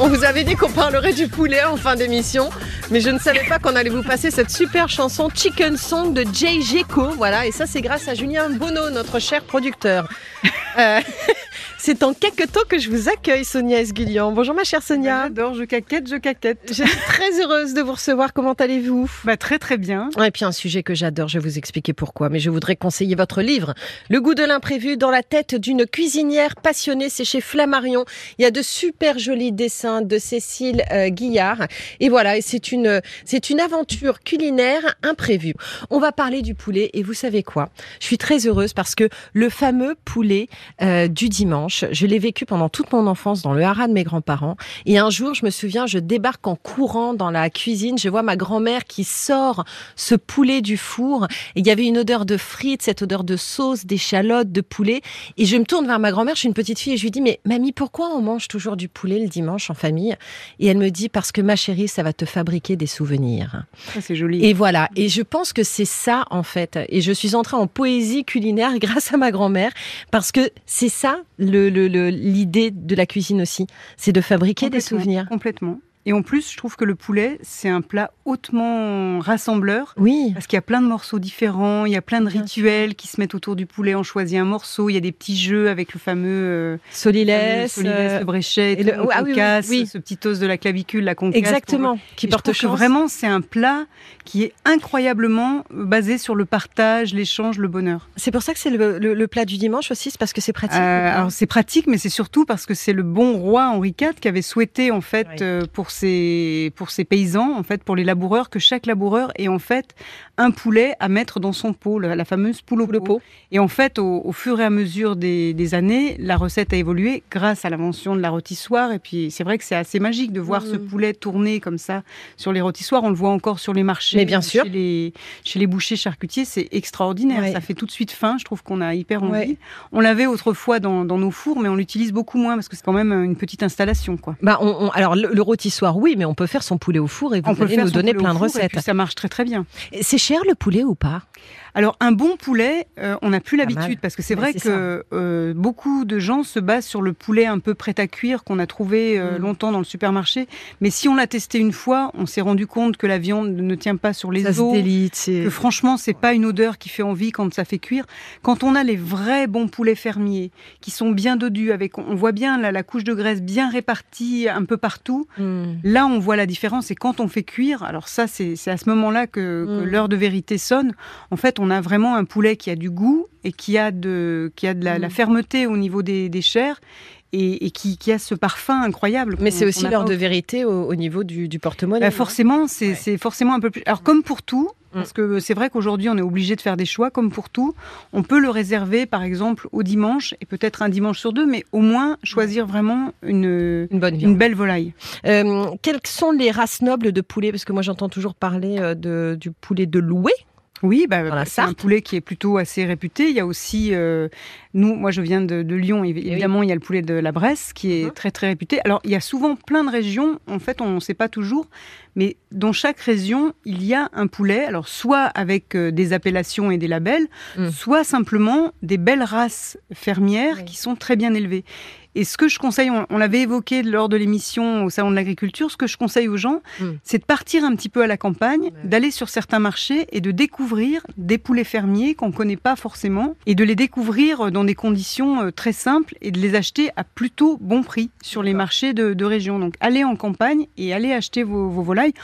On vous avait dit qu'on parlerait du poulet en fin d'émission, mais je ne savais pas qu'on allait vous passer cette super chanson Chicken Song de Jay Gecko. Voilà, et ça c'est grâce à Julien Bonneau, notre cher producteur. Euh, c'est en quelques temps que je vous accueille, Sonia Esguillian. Bonjour ma chère Sonia. J'adore, je caquette, je caquette. Je suis très heureuse de vous recevoir. Comment allez-vous? Bah très très bien. Et puis un sujet que j'adore, je vais vous expliquer pourquoi. Mais je voudrais conseiller votre livre, Le goût de l'imprévu, dans la tête d'une cuisinière passionnée. C'est chez Flammarion. Il y a de super jolis dessins de Cécile euh, Guillard. Et voilà, c'est une, c'est une aventure culinaire imprévue. On va parler du poulet. Et vous savez quoi? Je suis très heureuse parce que le fameux poulet euh, du dimanche, je l'ai vécu pendant toute mon enfance dans le haras de mes grands-parents. Et un jour, je me souviens, je débarque en courant dans la cuisine. Je vois ma grand-mère qui sort ce poulet du four. Et il y avait une odeur de frites, cette odeur de sauce, d'échalotes, de poulet. Et je me tourne vers ma grand-mère, je suis une petite fille, et je lui dis, mais mamie, pourquoi on mange toujours du poulet le dimanche en famille? Et elle me dit, parce que ma chérie, ça va te fabriquer des souvenirs. Ça, c'est joli. Et voilà. Et je pense que c'est ça, en fait. Et je suis entrée en poésie culinaire grâce à ma grand-mère, parce que c'est ça le, le- le- l'idée de la cuisine aussi. C'est de fabriquer des souvenirs. Complètement. Et en plus, je trouve que le poulet, c'est un plat hautement rassembleur. Oui. Parce qu'il y a plein de morceaux différents, il y a plein de rituels qui se mettent autour du poulet. On choisit un morceau, il y a des petits jeux avec le fameux euh, Solilès. solilès, euh, le bréchet, et le- ah oui, oui, casse, oui. ce petit os de la clavicule, la concasse. Exactement. Qui Et porte je trouve que vraiment, c'est un plat qui est incroyablement basé sur le partage, l'échange, le bonheur. C'est pour ça que c'est le, le- le plat du dimanche aussi, c'est parce que c'est pratique. Euh, alors c'est pratique, mais c'est surtout parce que c'est le bon roi Henri IV qui avait souhaité en fait euh, pour ses pour ses paysans, en fait pour les laboureurs, que chaque laboureur ait en fait un poulet à mettre dans son pot, la fameuse poule au pot. pot. Et en fait, au, au fur et à mesure des, des années, la recette a évolué grâce à l'invention de la rôtissoire. Et puis c'est vrai que c'est assez magique de voir ce Mhm. poulet tourner comme ça sur les rôtissoirs. On le voit encore sur les marchés, Mais bien sûr. chez les chez les bouchers charcutiers, c'est extraordinaire. Ouais. Ça fait tout de suite faim. Je trouve qu'on a hyper envie. Ouais. On l'avait autrefois dans, dans nos fours, mais on l'utilise beaucoup moins parce que c'est quand même une petite installation, quoi. Bah, on, on- alors le, le rôtissoir, oui, mais on peut faire son poulet au four et vous on allez nous donner plein de et recettes. puis ça marche très très bien. C'est cher le poulet ou pas? Alors un bon poulet, euh, on n'a plus l'habitude parce que c'est vrai que euh, beaucoup de gens se basent sur le poulet un peu prêt à cuire qu'on a trouvé euh, Mm. longtemps dans le supermarché. Mais si on l'a testé une fois, on s'est rendu compte que la viande ne tient pas sur les Ça se os. délite. c'est- Que franchement, c'est pas une odeur qui fait envie quand ça fait cuire. Quand on a les vrais bons poulets fermiers, qui sont bien dodus, avec, on voit bien la, la couche de graisse bien répartie un peu partout. Hmm. Là, on voit la différence. Et quand on fait cuire, alors ça, c'est à ce moment-là que, que Mm. l'heure de vérité sonne. En fait, on a vraiment un poulet qui a du goût et qui a de, qui a de la, Mm. la fermeté au niveau des, des chairs et, et qui, qui a ce parfum incroyable. Mais c'est aussi l'heure de vérité au, au niveau du, du porte-monnaie. bah, forcément, c'est Ouais. forcément un peu plus. Alors comme pour tout, Mm. parce que c'est vrai qu'aujourd'hui on est obligé de faire des choix. Comme pour tout, on peut le réserver, par exemple, au dimanche et peut-être un dimanche sur deux, mais au moins choisir vraiment une Une bonne viande. une belle volaille. Euh, quelles sont les races nobles de poulet? Parce que moi j'entends toujours parler euh, de, du poulet de loué. Oui, bah, la c'est un poulet qui est plutôt assez réputé. Il y a aussi, euh, nous, moi je viens de, de Lyon, Eh oui. évidemment, il y a le poulet de la Bresse qui est Mhm. très très réputé. Alors il y a souvent plein de régions, en fait on ne sait pas toujours, mais dans chaque région il y a un poulet, alors soit avec euh, des appellations et des labels, Mm. soit simplement des belles races fermières Oui. qui sont très bien élevées. Et ce que je conseille, on, on l'avait évoqué lors de l'émission au Salon de l'Agriculture, ce que je conseille aux gens, Mm. c'est de partir un petit peu à la campagne, Ouais. d'aller sur certains marchés et de découvrir des poulets fermiers qu'on ne connaît pas forcément, et de les découvrir dans des conditions euh, très simples et de les acheter à plutôt bon prix sur les marchés de, de région. Donc allez en campagne et allez acheter vos, vos volailles.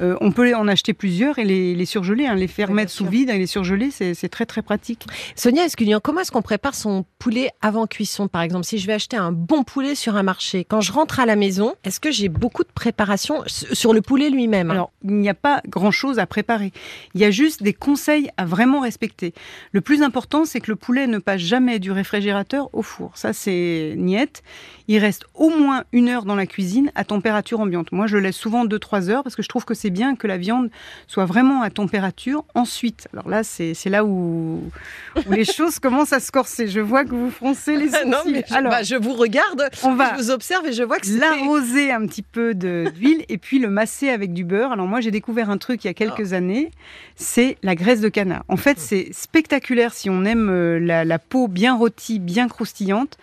Euh, on peut en acheter plusieurs et les, les surgeler, hein, les faire mettre sous sûr. vide et les surgeler, c'est c'est très très pratique. Sonia Esculian, comment est-ce qu'on prépare son poulet avant cuisson? Par exemple, si je vais acheter un bon poulet sur un marché, quand je rentre à la maison, est-ce que j'ai beaucoup de préparation sur le poulet lui-même? Alors, il n'y a pas grand-chose à préparer. Il y a juste des conseils à vraiment respecter. Le plus important, c'est que le poulet ne passe jamais du réfrigérateur au four. Ça, c'est niette. Il reste au moins une heure dans la cuisine à température ambiante. Moi, je laisse souvent 2-3 heures parce que je trouve que c'est bien que la viande soit vraiment à température. Ensuite, alors là, c'est là où, où les choses commencent à se corser. Je vois que vous froncez les sourcils. non, mais je, alors, bah, je vous regarde, on va je vous observe et je vois que c'est... l'arroser un petit peu de- d'huile et puis le masser avec du beurre. Alors moi, j'ai découvert un truc il y a quelques années, c'est la graisse de canard. En fait, c'est spectaculaire si on aime euh, la, la peau bien rôtie, bien croustillante.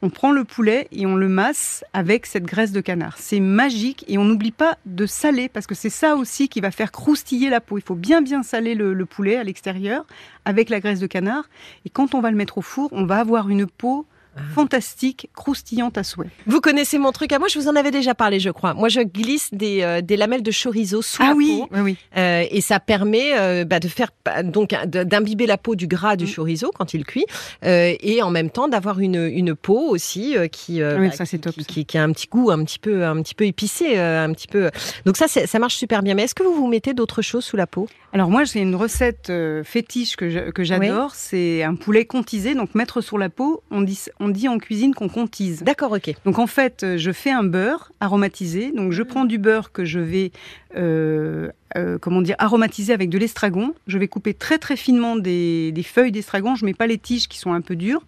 On prend le poulet et on le masse avec cette graisse de canard. C'est magique et on n'oublie pas de saler parce que c'est ça aussi qui va faire croustiller la peau. Il faut bien bien saler le, le poulet à l'extérieur avec la graisse de canard et quand on va le mettre au four, on va avoir une peau fantastique, croustillante à souhait. Vous connaissez mon truc à moi, je vous en avais déjà parlé, je crois. Moi, je glisse des, euh, des lamelles de chorizo sous Ah la oui, peau. oui, oui. Euh, et ça permet euh, bah, de faire bah, donc d'imbiber la peau du gras du Mm. chorizo quand il cuit euh, et en même temps d'avoir une, une peau aussi euh, qui, euh, Oui, bah, ça, c'est qui, top, qui, ça. qui- qui a un petit goût un petit peu un petit peu épicé euh, un petit peu donc ça c'est- ça marche super bien mais est-ce que vous vous mettez d'autres choses sous la peau? Alors moi, j'ai une recette euh, fétiche que j'adore. C'est un poulet contisé. Donc mettre sur la peau, on dit, on dit en cuisine qu'on contise. d'accord ok Donc en fait, euh, je fais un beurre aromatisé. Donc je prends du beurre que je vais, euh, euh, comment dire, aromatiser avec de l'estragon. Je vais couper très très finement des, des feuilles d'estragon. Je mets pas les tiges qui sont un peu dures.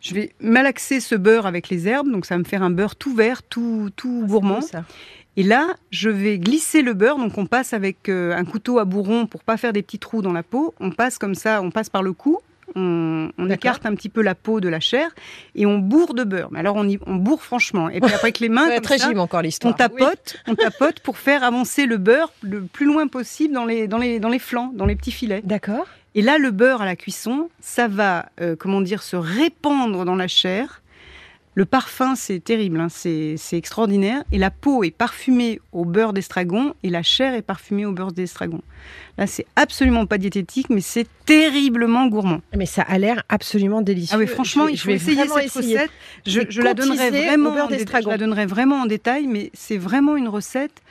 Je vais malaxer ce beurre avec les herbes. Donc ça va me faire un beurre tout vert, tout, tout gourmand. ça. Et là, je vais glisser le beurre. Donc, on passe avec euh, un couteau à bourron pour pas faire des petits trous dans la peau. On passe comme ça, on passe par le cou. On, écarte un petit peu la peau de la chair et on bourre de beurre. Mais alors, on, y, on bourre franchement. Et puis après, avec les mains, Ouais, comme très ça, gym encore on Oui. tapote, on tapote pour faire avancer le beurre le plus loin possible dans les, dans les, dans les flancs, dans les petits filets. d'accord Et là, le beurre à la cuisson, ça va, euh, comment dire, se répandre dans la chair. Le parfum, c'est terrible, hein, c'est extraordinaire. Et la peau est parfumée au beurre d'estragon et la chair est parfumée au beurre d'estragon. Là, c'est absolument pas diététique, mais c'est terriblement gourmand. mais ça a l'air absolument délicieux Ah oui, franchement, je vais, je essayer cette essayer. recette. Je, la donnerai vraiment au beurre. Je la donnerai vraiment en détail, mais c'est vraiment une recette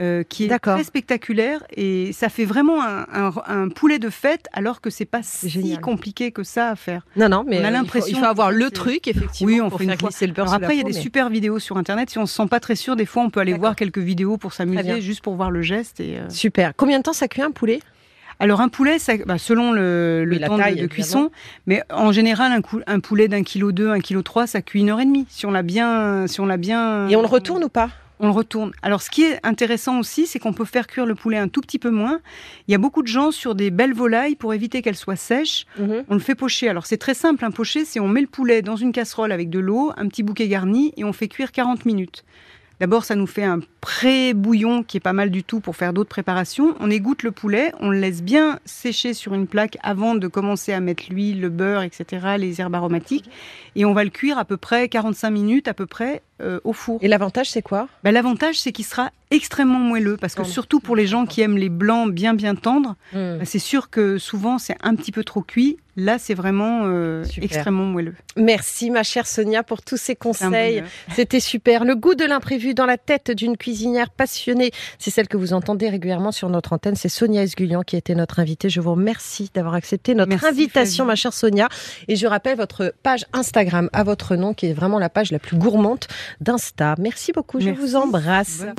euh, qui est très spectaculaire et ça fait vraiment un, un- un poulet de fête alors que c'est pas si génial. compliqué que ça à faire. non non mais On a il faut- l'impression il faut avoir le truc effectivement Oui, on pour fait une faire glisser le beurre Alors après, il y a des super vidéos sur internet. Si on se sent pas très sûr, des fois on peut aller voir quelques vidéos pour s'amuser, juste pour voir le geste. Et, euh, super combien de temps ça cuit un poulet? Alors un poulet, ça, bah, selon le, temps de- taille, de, cuisson, mais en général un, cou- un poulet d'un kilo deux, un kilo trois, ça cuit une heure et demie. Si on l'a bien, si on l'a bien. et on le retourne ou pas? On le retourne. Alors, ce qui est intéressant aussi, c'est qu'on peut faire cuire le poulet un tout petit peu moins. Il y a beaucoup de gens sur des belles volailles pour éviter qu'elles soient sèches. On le fait pocher. Alors, c'est très simple. Un pocher, c'est on met le poulet dans une casserole avec de l'eau, un petit bouquet garni et on fait cuire 40 minutes. D'abord, ça nous fait un pré-bouillon qui est pas mal du tout pour faire d'autres préparations. On égoutte le poulet, on le laisse bien sécher sur une plaque avant de commencer à mettre l'huile, le beurre, etc., les herbes aromatiques. Et on va le cuire à peu près 45 minutes à peu près euh, au four. et l'avantage c'est quoi? Bah, L'avantage, c'est qu'il sera extrêmement moelleux, parce que surtout pour les gens qui aiment les blancs bien bien tendres, Hmm. bah, c'est sûr que souvent c'est un petit peu trop cuit. Là, c'est vraiment euh, Super. extrêmement moelleux. Merci ma chère Sonia pour tous ces conseils. C'était super. Le goût de l'imprévu dans la tête d'une cuisinière passionnée. C'est celle que vous entendez régulièrement sur notre antenne. C'est Sonia Esgulian qui était notre invitée. Je vous remercie d'avoir accepté notre Merci, invitation, Flavie. ma chère Sonia. Et je rappelle votre page Instagram à votre nom, qui est vraiment la page la plus gourmande d'Insta. Merci beaucoup. Je vous embrasse.